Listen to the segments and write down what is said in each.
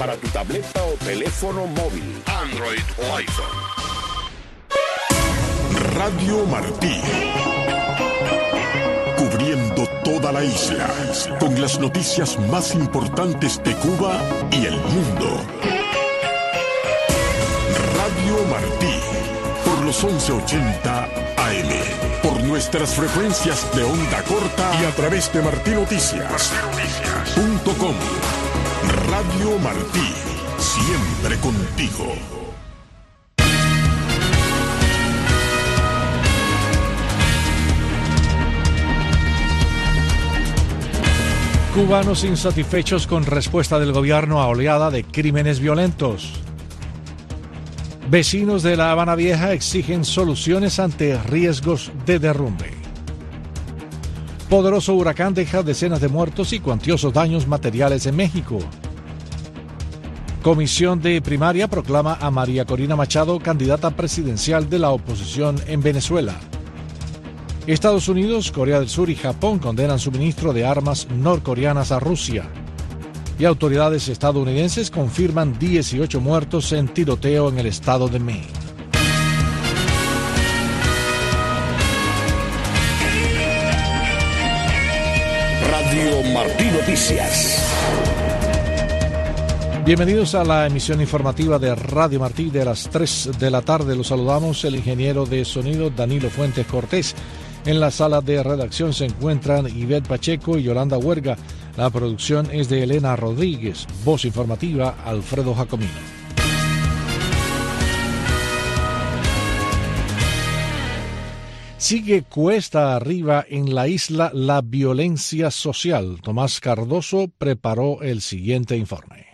para tu tableta o teléfono móvil, Android o iPhone. Radio Martí. Cubriendo toda la isla con las noticias más importantes de Cuba y el mundo. Radio Martí por los 1180 AM, por nuestras frecuencias de onda corta y a través de martinoticias.com. Radio Martí, siempre contigo. Cubanos insatisfechos con respuesta del gobierno a oleada de crímenes violentos. Vecinos de La Habana Vieja exigen soluciones ante riesgos de derrumbe. Poderoso huracán deja decenas de muertos y cuantiosos daños materiales en México. Comisión de primaria proclama a María Corina Machado candidata presidencial de la oposición en Venezuela. Estados Unidos, Corea del Sur y Japón condenan suministro de armas norcoreanas a Rusia y autoridades estadounidenses confirman 18 muertos en tiroteo en el estado de Maine. Radio Martí Noticias. Bienvenidos a la emisión informativa de Radio Martí de las 3 de la tarde. Los saludamos el ingeniero de sonido Danilo Fuentes Cortés. En la sala de redacción se encuentran Ivette Pacheco y Yolanda Huerga. La producción es de Elena Rodríguez, voz informativa Alfredo Jacomino. Sigue cuesta arriba en la isla la violencia social. Tomás Cardoso preparó el siguiente informe.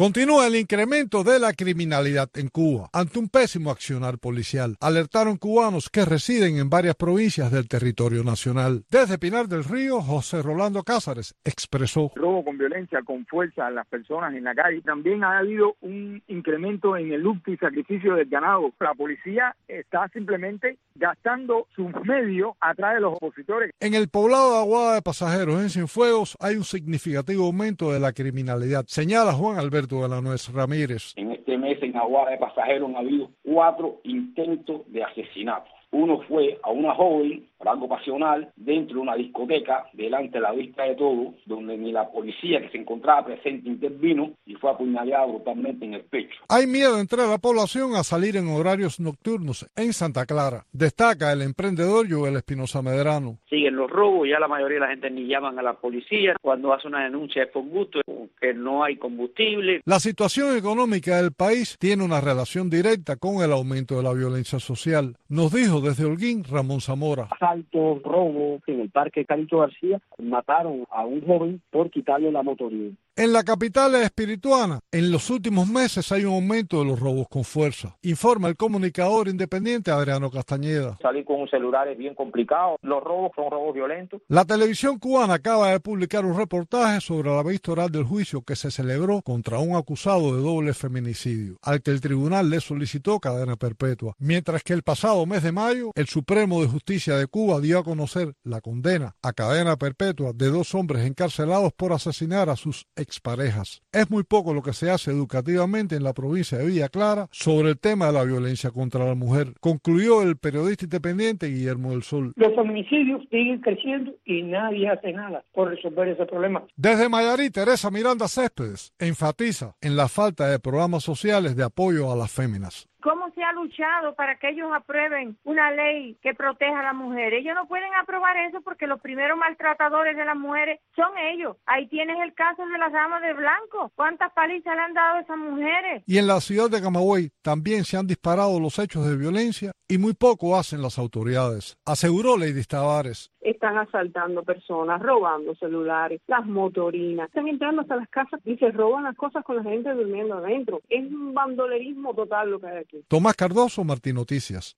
Continúa el incremento de la criminalidad en Cuba ante un pésimo accionar policial. Alertaron cubanos que residen en varias provincias del territorio nacional. Desde Pinar del Río, José Rolando Cázares expresó. Robo con violencia, con fuerza a las personas en la calle. También ha habido un incremento en el luto y sacrificio del ganado. La policía está simplemente gastando sus medios atrás de los opositores. En el poblado de Aguada de Pasajeros, en Cienfuegos, hay un significativo aumento de la criminalidad, señala Juan Alberto de la Nuez Ramírez. En este mes en Aguada de Pasajeros ha habido cuatro intentos de asesinato. Uno fue a una joven algo pasional dentro de una discoteca, delante de la vista de todos, donde ni la policía que se encontraba presente intervino y fue apuñalado brutalmente en el pecho. Hay miedo entre la población a salir en horarios nocturnos en Santa Clara. Destaca el emprendedor Joel Espinosa Medrano. Siguen los robos, ya la mayoría de la gente ni llaman a la policía. Cuando hace una denuncia es por gusto, que no hay combustible. La situación económica del país tiene una relación directa con el aumento de la violencia social, nos dijo desde Holguín Ramón Zamora asalto, robo en el Parque Carito García, mataron a un joven por quitarle la motoría. En la capital espirituana, en los últimos meses hay un aumento de los robos con fuerza, informa el comunicador independiente Adriano Castañeda. Salir con un celular es bien complicado, los robos son robos violentos. La televisión cubana acaba de publicar un reportaje sobre la vista oral del juicio que se celebró contra un acusado de doble feminicidio, al que el tribunal le solicitó cadena perpetua, mientras que el pasado mes de mayo el Supremo de Justicia de Cuba dio a conocer la condena a cadena perpetua de dos hombres encarcelados por asesinar a sus exparejas. Es muy poco lo que se hace educativamente en la provincia de Villa Clara sobre el tema de la violencia contra la mujer, concluyó el periodista independiente Guillermo del Sol. Los feminicidios siguen creciendo y nadie hace nada por resolver ese problema. Desde Mayarí, Teresa Miranda Céspedes enfatiza en la falta de programas sociales de apoyo a las féminas. ¿Cómo se ha luchado para que ellos aprueben una ley que proteja a las mujeres? Ellos no pueden aprobar eso porque los primeros maltratadores de las mujeres son ellos. Ahí tienes el caso de las damas de blanco. ¿Cuántas palizas le han dado a esas mujeres? Y en la ciudad de Camagüey también se han disparado los hechos de violencia y muy poco hacen las autoridades, aseguró Lady Tavares. Están asaltando personas, robando celulares, las motorinas, están entrando hasta las casas y se roban las cosas con la gente durmiendo adentro. Es un bandolerismo total lo que hay aquí. Tomás Cardoso, Martín Noticias.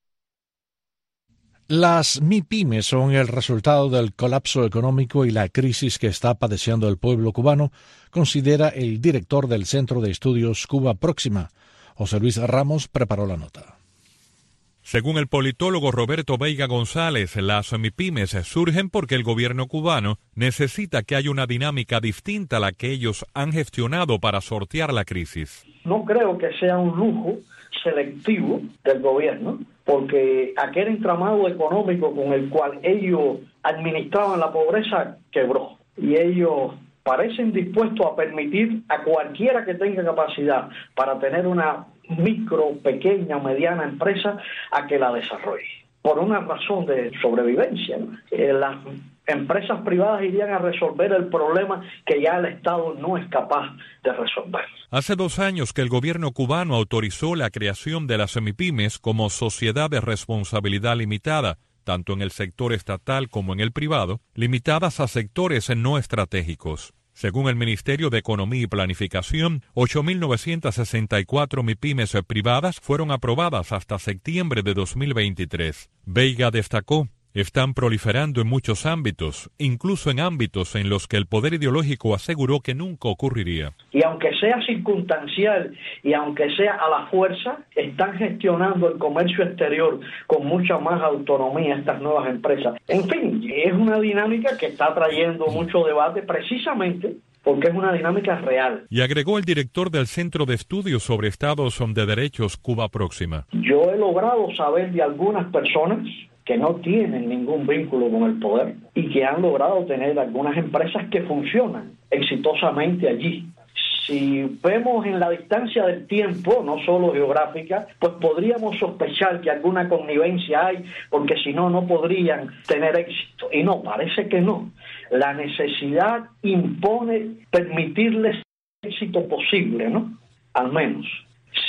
Las MIPIMES son el resultado del colapso económico y la crisis que está padeciendo el pueblo cubano, considera el director del Centro de Estudios Cuba Próxima. José Luis Ramos preparó la nota. Según el politólogo Roberto Veiga González, las MIPIMES surgen porque el gobierno cubano necesita que haya una dinámica distinta a la que ellos han gestionado para sortear la crisis. No creo que sea un lujo selectivo del gobierno, porque aquel entramado económico con el cual ellos administraban la pobreza quebró y ellos parecen dispuestos a permitir a cualquiera que tenga capacidad para tener una micro, pequeña o mediana empresa a que la desarrolle. Por una razón de sobrevivencia. Eh, las empresas privadas irían a resolver el problema que ya el Estado no es capaz de resolver. Hace dos años que el gobierno cubano autorizó la creación de las semipymes como sociedad de responsabilidad limitada, tanto en el sector estatal como en el privado, limitadas a sectores no estratégicos. Según el Ministerio de Economía y Planificación, 8.964 MIPIMES privadas fueron aprobadas hasta septiembre de 2023. Veiga destacó están proliferando en muchos ámbitos, incluso en ámbitos en los que el poder ideológico aseguró que nunca ocurriría. Y aunque sea circunstancial y aunque sea a la fuerza, están gestionando el comercio exterior con mucha más autonomía estas nuevas empresas. En fin, es una dinámica que está trayendo mucho debate precisamente porque es una dinámica real. Y agregó el director del Centro de Estudios sobre Estados de Derechos Cuba Próxima. Yo he logrado saber de algunas personas que no tienen ningún vínculo con el poder y que han logrado tener algunas empresas que funcionan exitosamente allí. Si vemos en la distancia del tiempo, no solo geográfica, pues podríamos sospechar que alguna connivencia hay, porque si no, no podrían tener éxito. Y no, parece que no. La necesidad impone permitirles éxito posible, ¿no? Al menos.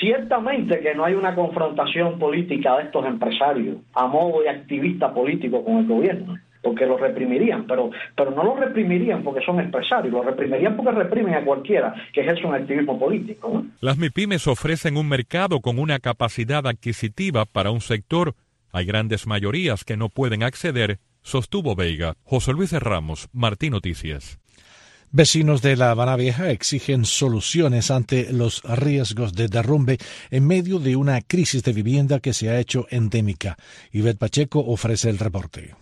Ciertamente que no hay una confrontación política de estos empresarios a modo de activista político con el gobierno, porque lo reprimirían, pero, pero no lo reprimirían porque son empresarios, lo reprimirían porque reprimen a cualquiera que ejerce un activismo político. Las MIPIMES ofrecen un mercado con una capacidad adquisitiva para un sector. Hay grandes mayorías que no pueden acceder, sostuvo Veiga. José Luis Ramos, Martín Noticias. Vecinos de La Habana Vieja exigen soluciones ante los riesgos de derrumbe en medio de una crisis de vivienda que se ha hecho endémica. Ivette Pacheco ofrece el reporte.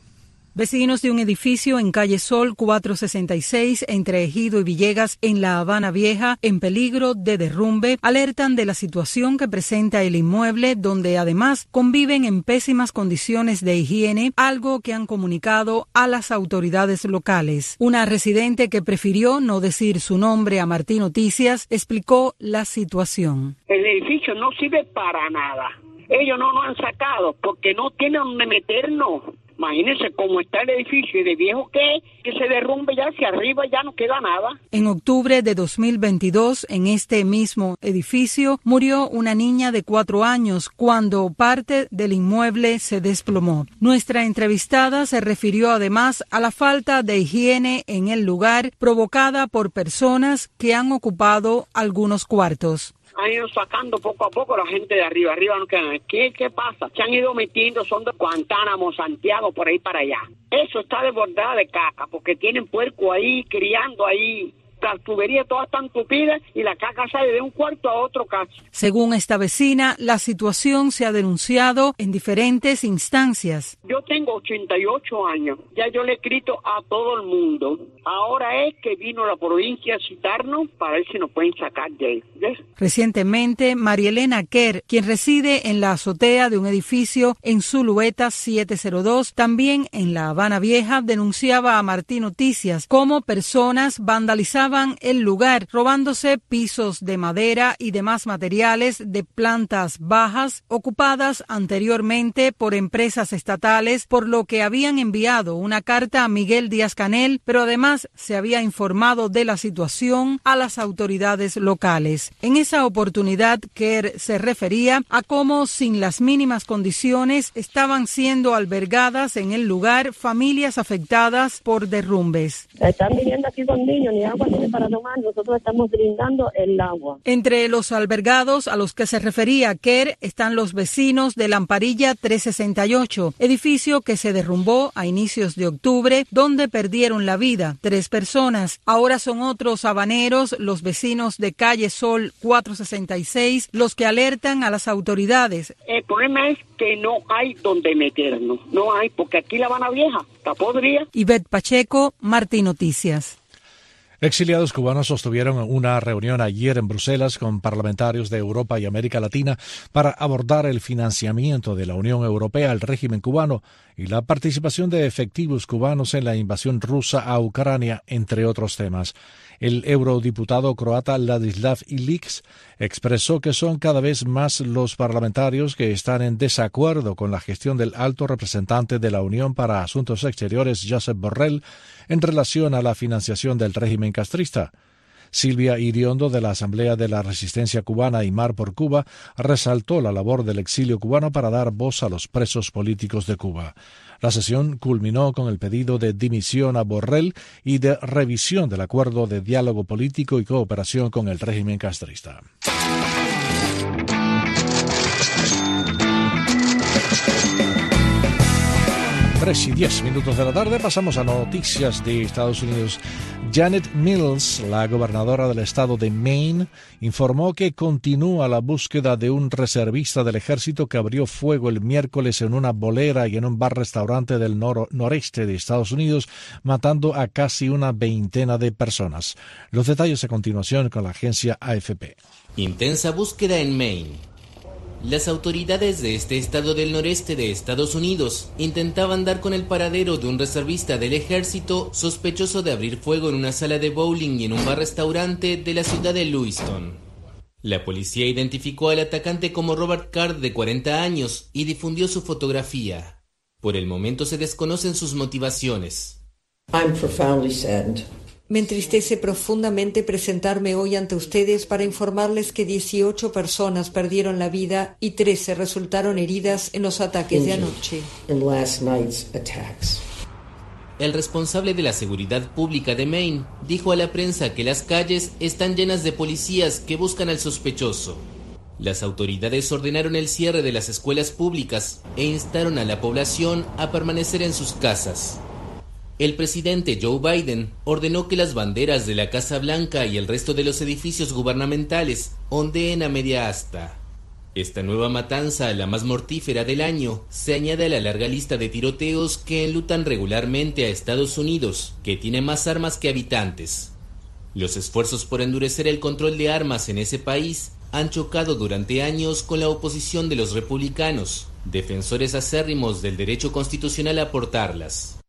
Vecinos de un edificio en calle Sol 466 entre Ejido y Villegas en La Habana Vieja en peligro de derrumbe alertan de la situación que presenta el inmueble donde además conviven en pésimas condiciones de higiene, algo que han comunicado a las autoridades locales. Una residente que prefirió no decir su nombre a Martín Noticias explicó la situación. El edificio no sirve para nada. Ellos no nos han sacado porque no tienen donde meternos Imagínense cómo está el edificio de viejo que que se derrumbe ya hacia arriba ya no queda nada. En octubre de 2022, en este mismo edificio, murió una niña de cuatro años cuando parte del inmueble se desplomó. Nuestra entrevistada se refirió además a la falta de higiene en el lugar provocada por personas que han ocupado algunos cuartos han ido sacando poco a poco la gente de arriba, arriba no quedan. ¿Qué, ¿Qué pasa? Se han ido metiendo, son de Guantánamo, Santiago, por ahí para allá. Eso está desbordada de caca, porque tienen puerco ahí, criando ahí, las tuberías todas están tupidas y la caca sale de un cuarto a otro caso. Según esta vecina, la situación se ha denunciado en diferentes instancias. Yo tengo 88 años, ya yo le he escrito a todo el mundo. Ahora es que vino la provincia a citarnos para ver si nos pueden sacar de ahí. Recientemente, María Elena Kerr, quien reside en la azotea de un edificio en Zulueta 702, también en La Habana Vieja, denunciaba a Martín Noticias como personas el lugar, robándose pisos de madera y demás materiales de plantas bajas ocupadas anteriormente por empresas estatales, por lo que habían enviado una carta a Miguel Díaz Canel, pero además se había informado de la situación a las autoridades locales. En esa oportunidad, Kerr se refería a cómo sin las mínimas condiciones estaban siendo albergadas en el lugar familias afectadas por derrumbes. Están viviendo aquí con niños, ni agua tiene para tomar, nosotros estamos brindando el agua. Entre los albergados a los que se refería Kerr están los vecinos de Lamparilla 368, edificio que se derrumbó a inicios de octubre, donde perdieron la vida tres personas. Ahora son otros habaneros, los vecinos de calle Sol 466, los que alertan a las autoridades. El problema es que no hay donde meternos, no hay, porque aquí la Habana Vieja está podrida. Ivette Pacheco, Martín Noticias. Exiliados cubanos sostuvieron una reunión ayer en Bruselas con parlamentarios de Europa y América Latina para abordar el financiamiento de la Unión Europea al régimen cubano y la participación de efectivos cubanos en la invasión rusa a Ucrania, entre otros temas. El eurodiputado croata Ladislav Ilix expresó que son cada vez más los parlamentarios que están en desacuerdo con la gestión del alto representante de la Unión para Asuntos Exteriores, Josep Borrell, en relación a la financiación del régimen castrista. Silvia Iriondo de la Asamblea de la Resistencia Cubana y Mar por Cuba resaltó la labor del exilio cubano para dar voz a los presos políticos de Cuba. La sesión culminó con el pedido de dimisión a Borrell y de revisión del acuerdo de diálogo político y cooperación con el régimen castrista. Tres y diez minutos de la tarde pasamos a noticias de Estados Unidos. Janet Mills, la gobernadora del estado de Maine, informó que continúa la búsqueda de un reservista del ejército que abrió fuego el miércoles en una bolera y en un bar-restaurante del noreste de Estados Unidos, matando a casi una veintena de personas. Los detalles a continuación con la agencia AFP. Intensa búsqueda en Maine. Las autoridades de este estado del noreste de Estados Unidos intentaban dar con el paradero de un reservista del ejército sospechoso de abrir fuego en una sala de bowling y en un bar-restaurante de la ciudad de Lewiston. La policía identificó al atacante como Robert Card de 40 años y difundió su fotografía. Por el momento se desconocen sus motivaciones. Me entristece profundamente presentarme hoy ante ustedes para informarles que 18 personas perdieron la vida y 13 resultaron heridas en los ataques de anoche. El responsable de la seguridad pública de Maine dijo a la prensa que las calles están llenas de policías que buscan al sospechoso. Las autoridades ordenaron el cierre de las escuelas públicas e instaron a la población a permanecer en sus casas. El presidente Joe Biden ordenó que las banderas de la Casa Blanca y el resto de los edificios gubernamentales ondeen a media asta. Esta nueva matanza, la más mortífera del año, se añade a la larga lista de tiroteos que enlutan regularmente a Estados Unidos, que tiene más armas que habitantes. Los esfuerzos por endurecer el control de armas en ese país han chocado durante años con la oposición de los republicanos, defensores acérrimos del derecho constitucional a portarlas.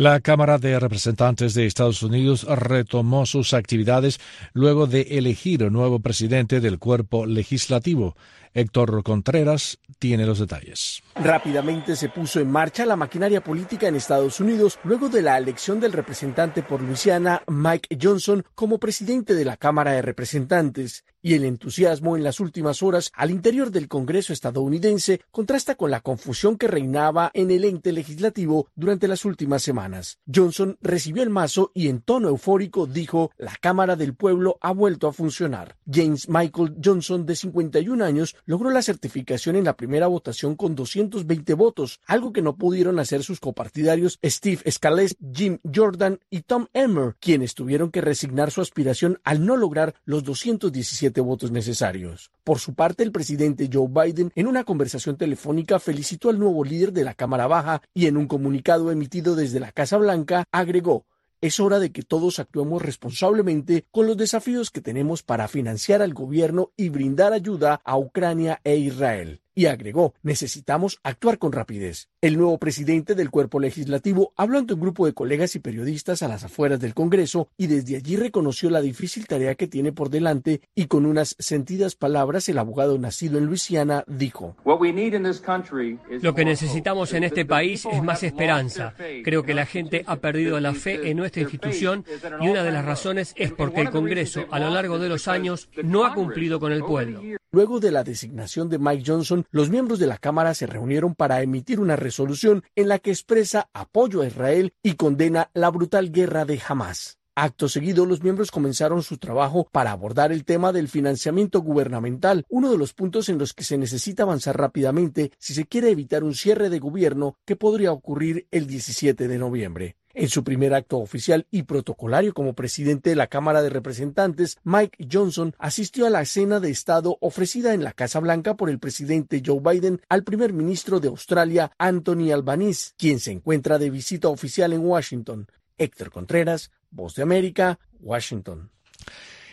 La Cámara de Representantes de Estados Unidos retomó sus actividades luego de elegir un nuevo presidente del cuerpo legislativo. Héctor Contreras tiene los detalles. Rápidamente se puso en marcha la maquinaria política en Estados Unidos luego de la elección del representante por Luisiana, Mike Johnson, como presidente de la Cámara de Representantes. Y el entusiasmo en las últimas horas al interior del Congreso estadounidense contrasta con la confusión que reinaba en el ente legislativo durante las últimas semanas. Johnson recibió el mazo y en tono eufórico dijo, la Cámara del Pueblo ha vuelto a funcionar. James Michael Johnson, de 51 años, logró la certificación en la primera votación con 220 votos, algo que no pudieron hacer sus copartidarios Steve Scalise, Jim Jordan y Tom Emmer, quienes tuvieron que resignar su aspiración al no lograr los 217 votos necesarios. Por su parte, el presidente Joe Biden, en una conversación telefónica, felicitó al nuevo líder de la Cámara Baja y en un comunicado emitido desde la Casa Blanca agregó es hora de que todos actuemos responsablemente con los desafíos que tenemos para financiar al gobierno y brindar ayuda a Ucrania e Israel y agregó, necesitamos actuar con rapidez. El nuevo presidente del cuerpo legislativo habló ante un grupo de colegas y periodistas a las afueras del Congreso y desde allí reconoció la difícil tarea que tiene por delante y con unas sentidas palabras el abogado nacido en Luisiana dijo, Lo que necesitamos en este país es más esperanza. Creo que la gente ha perdido la fe en nuestra institución y una de las razones es porque el Congreso a lo largo de los años no ha cumplido con el pueblo. Luego de la designación de Mike Johnson, los miembros de la Cámara se reunieron para emitir una resolución en la que expresa apoyo a Israel y condena la brutal guerra de Hamas. Acto seguido, los miembros comenzaron su trabajo para abordar el tema del financiamiento gubernamental, uno de los puntos en los que se necesita avanzar rápidamente si se quiere evitar un cierre de gobierno que podría ocurrir el 17 de noviembre. En su primer acto oficial y protocolario como presidente de la Cámara de Representantes, Mike Johnson asistió a la cena de Estado ofrecida en la Casa Blanca por el presidente Joe Biden al primer ministro de Australia, Anthony Albanese, quien se encuentra de visita oficial en Washington. Héctor Contreras, Voz de América, Washington.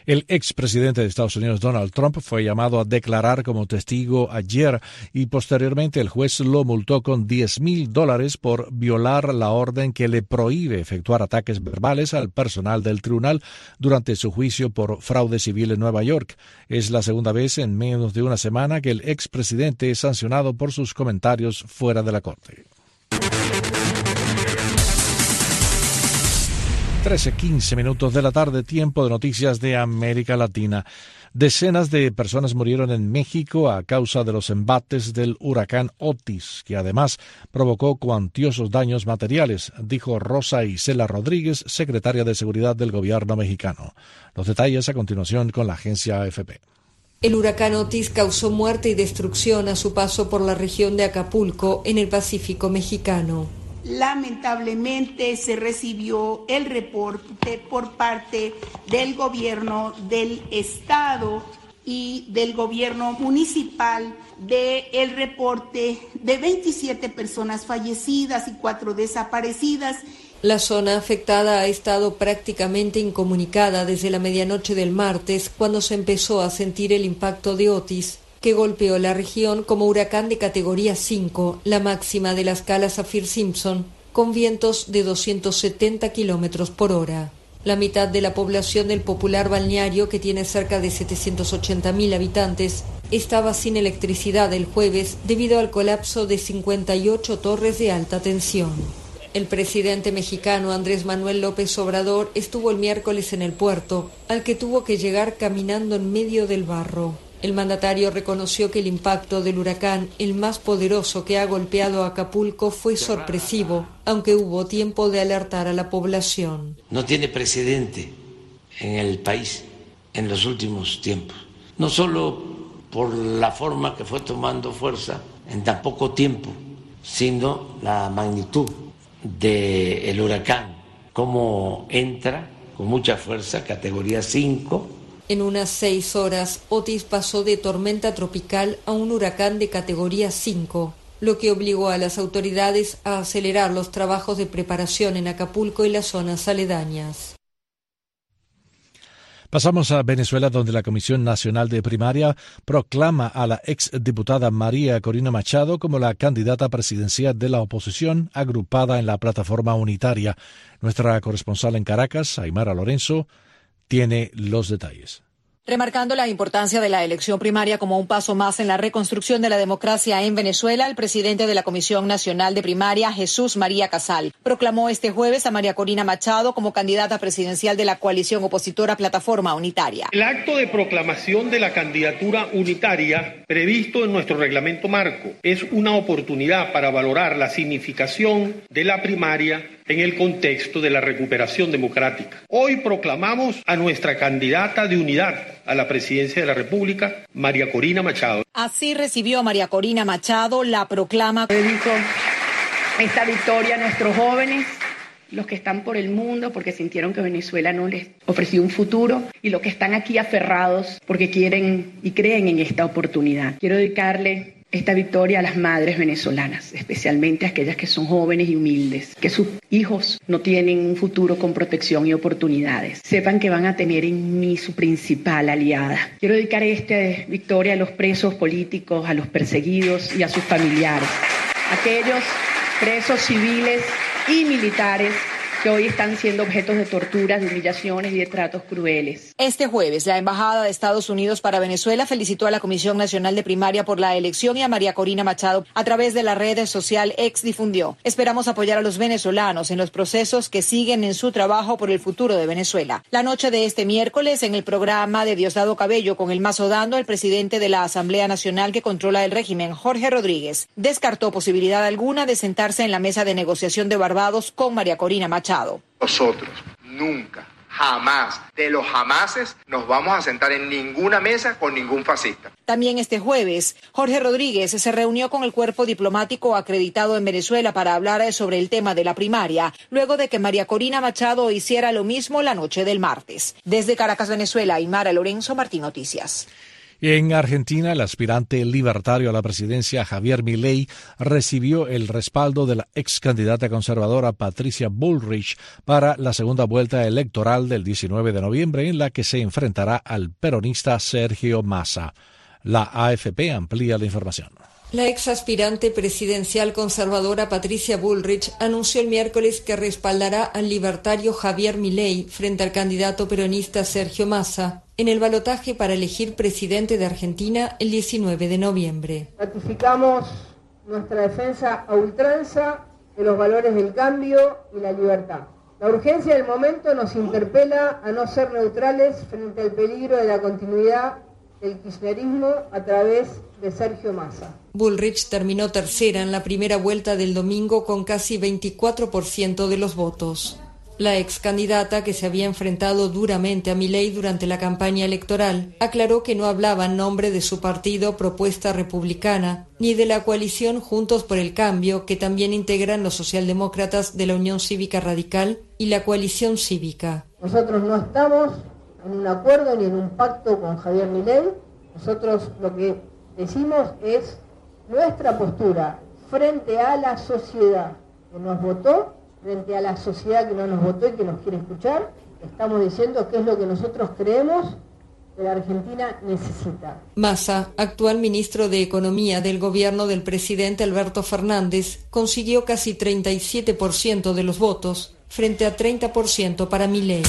El expresidente de Estados Unidos, Donald Trump, fue llamado a declarar como testigo ayer y posteriormente el juez lo multó con 10 mil dólares por violar la orden que le prohíbe efectuar ataques verbales al personal del tribunal durante su juicio por fraude civil en Nueva York. Es la segunda vez en menos de una semana que el expresidente es sancionado por sus comentarios fuera de la corte. 13, 15 minutos de la tarde, tiempo de noticias de América Latina. Decenas de personas murieron en México a causa de los embates del huracán Otis, que además provocó cuantiosos daños materiales, dijo Rosa Isela Rodríguez, secretaria de Seguridad del gobierno mexicano. Los detalles a continuación con la agencia AFP. El huracán Otis causó muerte y destrucción a su paso por la región de Acapulco, en el Pacífico mexicano lamentablemente se recibió el reporte por parte del gobierno del estado y del gobierno municipal de el reporte de 27 personas fallecidas y cuatro desaparecidas. La zona afectada ha estado prácticamente incomunicada desde la medianoche del martes, cuando se empezó a sentir el impacto de Otis golpeó la región como huracán de categoría 5, la máxima de la escala Saffir-Simpson, con vientos de 270 kilómetros por hora. La mitad de la población del popular balneario, que tiene cerca de 780.000 habitantes, estaba sin electricidad el jueves debido al colapso de 58 torres de alta tensión. El presidente mexicano Andrés Manuel López Obrador estuvo el miércoles en el puerto, al que tuvo que llegar caminando en medio del barro. El mandatario reconoció que el impacto del huracán, el más poderoso que ha golpeado Acapulco, fue sorpresivo, aunque hubo tiempo de alertar a la población. No tiene precedente en el país en los últimos tiempos, no solo por la forma que fue tomando fuerza en tan poco tiempo, sino la magnitud del huracán, cómo entra con mucha fuerza, categoría 5, en unas seis horas, Otis pasó de tormenta tropical a un huracán de categoría 5, lo que obligó a las autoridades a acelerar los trabajos de preparación en Acapulco y las zonas aledañas. Pasamos a Venezuela, donde la Comisión Nacional de Primaria proclama a la exdiputada María Corina Machado como la candidata presidencial de la oposición agrupada en la plataforma unitaria. Nuestra corresponsal en Caracas, Aymara Lorenzo, tiene los detalles. Remarcando la importancia de la elección primaria como un paso más en la reconstrucción de la democracia en Venezuela, el presidente de la Comisión Nacional de Primaria, Jesús María Casal, proclamó este jueves a María Corina Machado como candidata presidencial de la coalición opositora Plataforma Unitaria. El acto de proclamación de la candidatura unitaria previsto en nuestro reglamento marco es una oportunidad para valorar la significación de la primaria en el contexto de la recuperación democrática. Hoy proclamamos a nuestra candidata de unidad a la presidencia de la República, María Corina Machado. Así recibió María Corina Machado la proclama. Dedico esta victoria a nuestros jóvenes los que están por el mundo porque sintieron que Venezuela no les ofreció un futuro y los que están aquí aferrados porque quieren y creen en esta oportunidad. Quiero dedicarle esta victoria a las madres venezolanas, especialmente a aquellas que son jóvenes y humildes, que sus hijos no tienen un futuro con protección y oportunidades. Sepan que van a tener en mí su principal aliada. Quiero dedicar esta victoria a los presos políticos, a los perseguidos y a sus familiares, aquellos presos civiles y militares que hoy están siendo objetos de torturas, de humillaciones y de tratos crueles. Este jueves, la Embajada de Estados Unidos para Venezuela felicitó a la Comisión Nacional de Primaria por la elección y a María Corina Machado a través de la red social Ex difundió. Esperamos apoyar a los venezolanos en los procesos que siguen en su trabajo por el futuro de Venezuela. La noche de este miércoles, en el programa de Diosdado Cabello con el mazo dando, el presidente de la Asamblea Nacional que controla el régimen, Jorge Rodríguez, descartó posibilidad alguna de sentarse en la mesa de negociación de Barbados con María Corina Machado. Nosotros nunca jamás, de los jamases, nos vamos a sentar en ninguna mesa con ningún fascista. También este jueves, Jorge Rodríguez se reunió con el cuerpo diplomático acreditado en Venezuela para hablar sobre el tema de la primaria, luego de que María Corina Machado hiciera lo mismo la noche del martes. Desde Caracas, Venezuela, Imara Lorenzo, Martín Noticias. En Argentina, el aspirante libertario a la presidencia Javier Milei recibió el respaldo de la ex candidata conservadora Patricia Bullrich para la segunda vuelta electoral del 19 de noviembre en la que se enfrentará al peronista Sergio Massa. La AFP amplía la información. La ex aspirante presidencial conservadora Patricia Bullrich anunció el miércoles que respaldará al libertario Javier Milei frente al candidato peronista Sergio Massa en el balotaje para elegir presidente de Argentina el 19 de noviembre. Ratificamos nuestra defensa a ultranza de los valores del cambio y la libertad. La urgencia del momento nos interpela a no ser neutrales frente al peligro de la continuidad del kirchnerismo a través de Sergio Massa. Bullrich terminó tercera en la primera vuelta del domingo con casi 24% de los votos. La ex candidata, que se había enfrentado duramente a Milei durante la campaña electoral, aclaró que no hablaba en nombre de su partido Propuesta Republicana, ni de la coalición Juntos por el Cambio, que también integran los socialdemócratas de la Unión Cívica Radical y la coalición cívica. Nosotros no estamos en un acuerdo ni en un pacto con Javier Milei. Nosotros lo que decimos es nuestra postura frente a la sociedad que nos votó frente a la sociedad que no nos votó y que nos quiere escuchar, estamos diciendo qué es lo que nosotros creemos que la Argentina necesita. Massa, actual ministro de Economía del gobierno del presidente Alberto Fernández, consiguió casi 37% de los votos frente a 30% para Milei.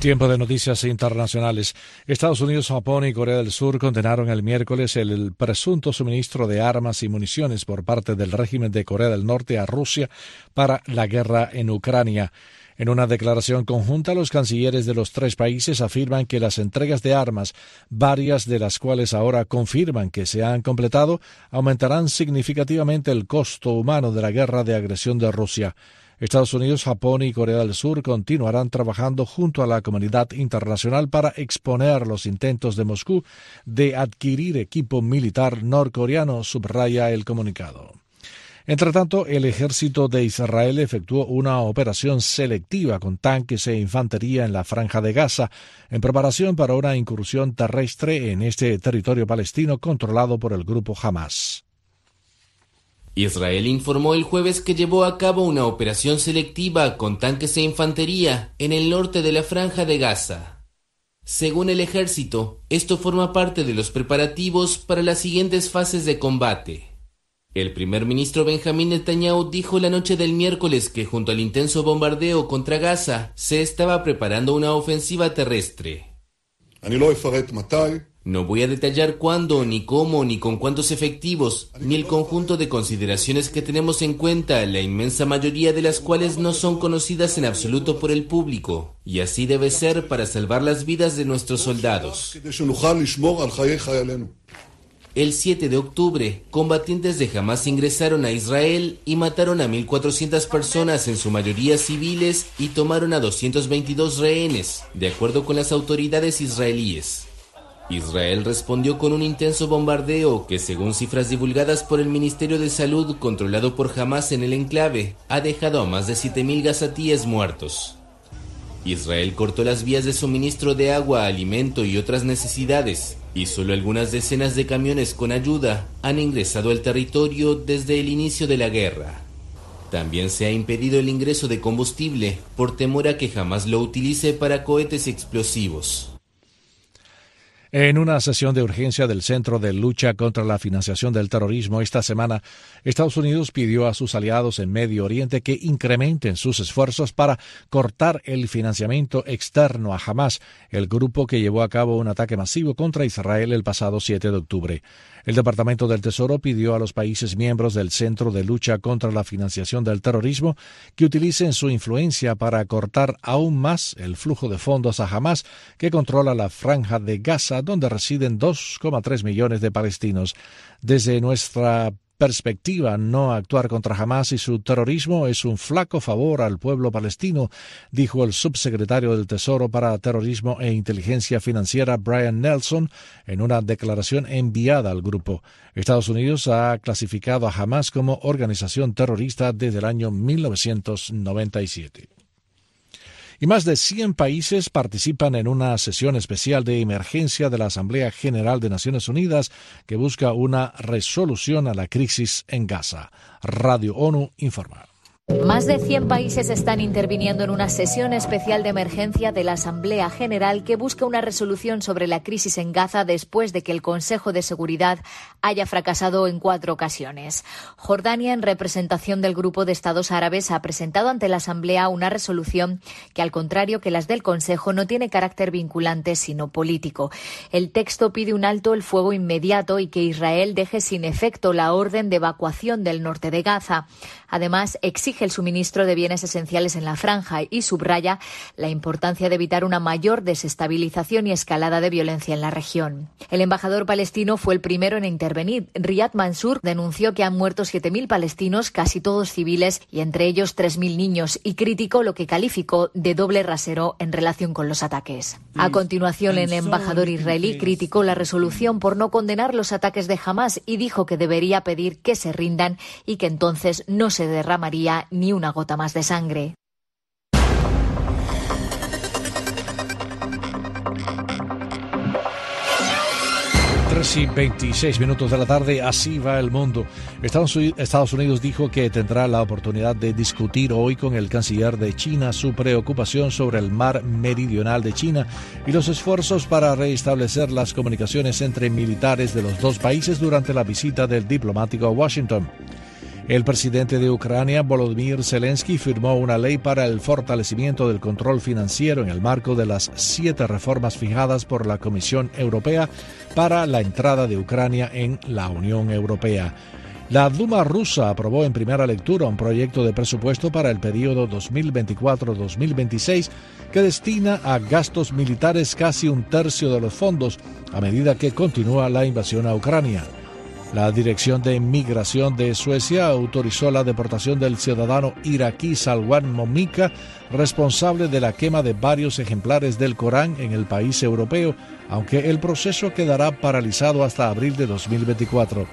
Tiempo de noticias internacionales. Estados Unidos, Japón y Corea del Sur condenaron el miércoles el presunto suministro de armas y municiones por parte del régimen de Corea del Norte a Rusia para la guerra en Ucrania. En una declaración conjunta, los cancilleres de los tres países afirman que las entregas de armas, varias de las cuales ahora confirman que se han completado, aumentarán significativamente el costo humano de la guerra de agresión de Rusia. Estados Unidos, Japón y Corea del Sur continuarán trabajando junto a la comunidad internacional para exponer los intentos de Moscú de adquirir equipo militar norcoreano, subraya el comunicado. Entre tanto, el ejército de Israel efectuó una operación selectiva con tanques e infantería en la franja de Gaza, en preparación para una incursión terrestre en este territorio palestino controlado por el grupo Hamas. Israel informó el jueves que llevó a cabo una operación selectiva con tanques e infantería en el norte de la franja de Gaza. Según el ejército, esto forma parte de los preparativos para las siguientes fases de combate. El primer ministro Benjamín Netanyahu dijo la noche del miércoles que junto al intenso bombardeo contra Gaza se estaba preparando una ofensiva terrestre. No voy a detallar cuándo, ni cómo, ni con cuántos efectivos, ni el conjunto de consideraciones que tenemos en cuenta, la inmensa mayoría de las cuales no son conocidas en absoluto por el público. Y así debe ser para salvar las vidas de nuestros soldados. El 7 de octubre, combatientes de Hamas ingresaron a Israel y mataron a 1.400 personas, en su mayoría civiles, y tomaron a 222 rehenes, de acuerdo con las autoridades israelíes. Israel respondió con un intenso bombardeo que, según cifras divulgadas por el Ministerio de Salud controlado por Hamas en el enclave, ha dejado a más de 7.000 gazatíes muertos. Israel cortó las vías de suministro de agua, alimento y otras necesidades, y solo algunas decenas de camiones con ayuda han ingresado al territorio desde el inicio de la guerra. También se ha impedido el ingreso de combustible por temor a que jamás lo utilice para cohetes explosivos. En una sesión de urgencia del Centro de Lucha contra la Financiación del Terrorismo esta semana, Estados Unidos pidió a sus aliados en Medio Oriente que incrementen sus esfuerzos para cortar el financiamiento externo a Hamas, el grupo que llevó a cabo un ataque masivo contra Israel el pasado 7 de octubre. El Departamento del Tesoro pidió a los países miembros del Centro de Lucha contra la Financiación del Terrorismo que utilicen su influencia para cortar aún más el flujo de fondos a Hamas, que controla la franja de Gaza, donde residen 2,3 millones de palestinos. Desde nuestra perspectiva, no actuar contra Hamas y su terrorismo es un flaco favor al pueblo palestino, dijo el subsecretario del Tesoro para Terrorismo e Inteligencia Financiera Brian Nelson en una declaración enviada al grupo. Estados Unidos ha clasificado a Hamas como organización terrorista desde el año 1997 y más de 100 países participan en una sesión especial de emergencia de la Asamblea General de Naciones Unidas que busca una resolución a la crisis en Gaza. Radio ONU informa. Más de 100 países están interviniendo en una sesión especial de emergencia de la Asamblea General que busca una resolución sobre la crisis en Gaza después de que el Consejo de Seguridad haya fracasado en cuatro ocasiones. Jordania, en representación del Grupo de Estados Árabes, ha presentado ante la Asamblea una resolución que, al contrario que las del Consejo, no tiene carácter vinculante sino político. El texto pide un alto el fuego inmediato y que Israel deje sin efecto la orden de evacuación del norte de Gaza. Además, exige el suministro de bienes esenciales en la franja y subraya la importancia de evitar una mayor desestabilización y escalada de violencia en la región. El embajador palestino fue el primero en intervenir. Riyad Mansour denunció que han muerto 7.000 palestinos, casi todos civiles, y entre ellos 3.000 niños, y criticó lo que calificó de doble rasero en relación con los ataques. A continuación, el embajador israelí criticó la resolución por no condenar los ataques de Hamas y dijo que debería pedir que se rindan y que entonces no se se derramaría ni una gota más de sangre. y 26 minutos de la tarde, así va el mundo. Estados Unidos dijo que tendrá la oportunidad de discutir hoy con el canciller de China su preocupación sobre el mar meridional de China y los esfuerzos para restablecer las comunicaciones entre militares de los dos países durante la visita del diplomático a Washington. El presidente de Ucrania, Volodymyr Zelensky, firmó una ley para el fortalecimiento del control financiero en el marco de las siete reformas fijadas por la Comisión Europea para la entrada de Ucrania en la Unión Europea. La Duma rusa aprobó en primera lectura un proyecto de presupuesto para el periodo 2024-2026 que destina a gastos militares casi un tercio de los fondos a medida que continúa la invasión a Ucrania. La Dirección de Migración de Suecia autorizó la deportación del ciudadano iraquí Salwan Momika, responsable de la quema de varios ejemplares del Corán en el país europeo, aunque el proceso quedará paralizado hasta abril de 2024.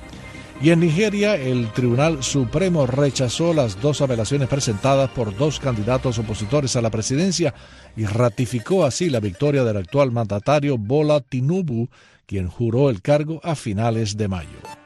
Y en Nigeria, el Tribunal Supremo rechazó las dos apelaciones presentadas por dos candidatos opositores a la presidencia y ratificó así la victoria del actual mandatario Bola Tinubu, quien juró el cargo a finales de mayo.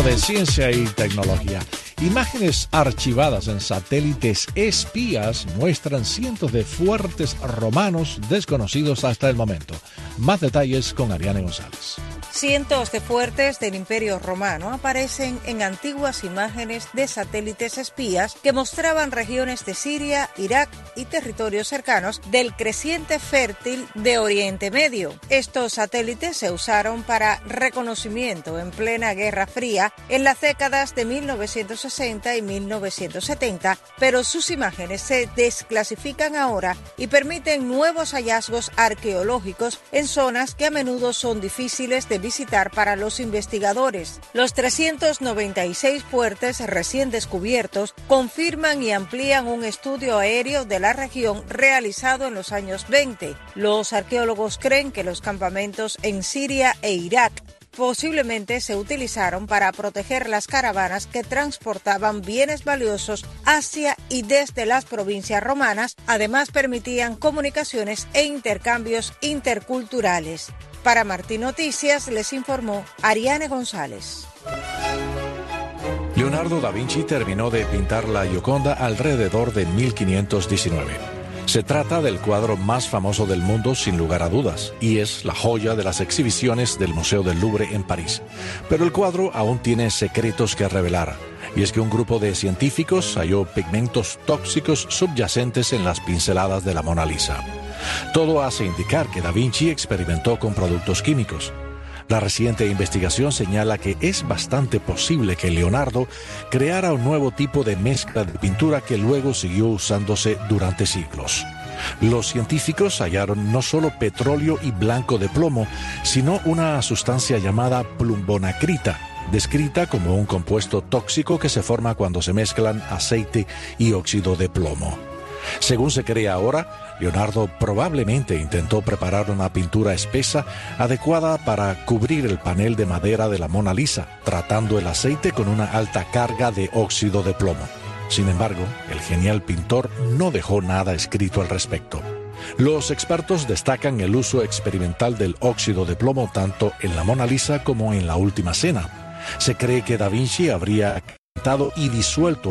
De ciencia y tecnología. Imágenes archivadas en satélites espías muestran cientos de fuertes romanos desconocidos hasta el momento. Más detalles con Ariane González. Cientos de fuertes del Imperio Romano aparecen en antiguas imágenes de satélites espías que mostraban regiones de Siria, Irak y territorios cercanos del creciente fértil de Oriente Medio. Estos satélites se usaron para reconocimiento en plena Guerra Fría en las décadas de 1960 y 1970, pero sus imágenes se desclasifican ahora y permiten nuevos hallazgos arqueológicos en zonas que a menudo son difíciles de visitar para los investigadores. Los 396 puertes recién descubiertos confirman y amplían un estudio aéreo de la región realizado en los años 20. Los arqueólogos creen que los campamentos en Siria e Irak posiblemente se utilizaron para proteger las caravanas que transportaban bienes valiosos hacia y desde las provincias romanas. Además permitían comunicaciones e intercambios interculturales. Para Martín Noticias les informó Ariane González. Leonardo da Vinci terminó de pintar la Gioconda alrededor de 1519. Se trata del cuadro más famoso del mundo sin lugar a dudas y es la joya de las exhibiciones del Museo del Louvre en París. Pero el cuadro aún tiene secretos que revelar y es que un grupo de científicos halló pigmentos tóxicos subyacentes en las pinceladas de la Mona Lisa. Todo hace indicar que Da Vinci experimentó con productos químicos. La reciente investigación señala que es bastante posible que Leonardo creara un nuevo tipo de mezcla de pintura que luego siguió usándose durante siglos. Los científicos hallaron no solo petróleo y blanco de plomo, sino una sustancia llamada plumbonacrita, descrita como un compuesto tóxico que se forma cuando se mezclan aceite y óxido de plomo. Según se cree ahora, Leonardo probablemente intentó preparar una pintura espesa adecuada para cubrir el panel de madera de la Mona Lisa, tratando el aceite con una alta carga de óxido de plomo. Sin embargo, el genial pintor no dejó nada escrito al respecto. Los expertos destacan el uso experimental del óxido de plomo tanto en la Mona Lisa como en la Última Cena. Se cree que Da Vinci habría y disuelto el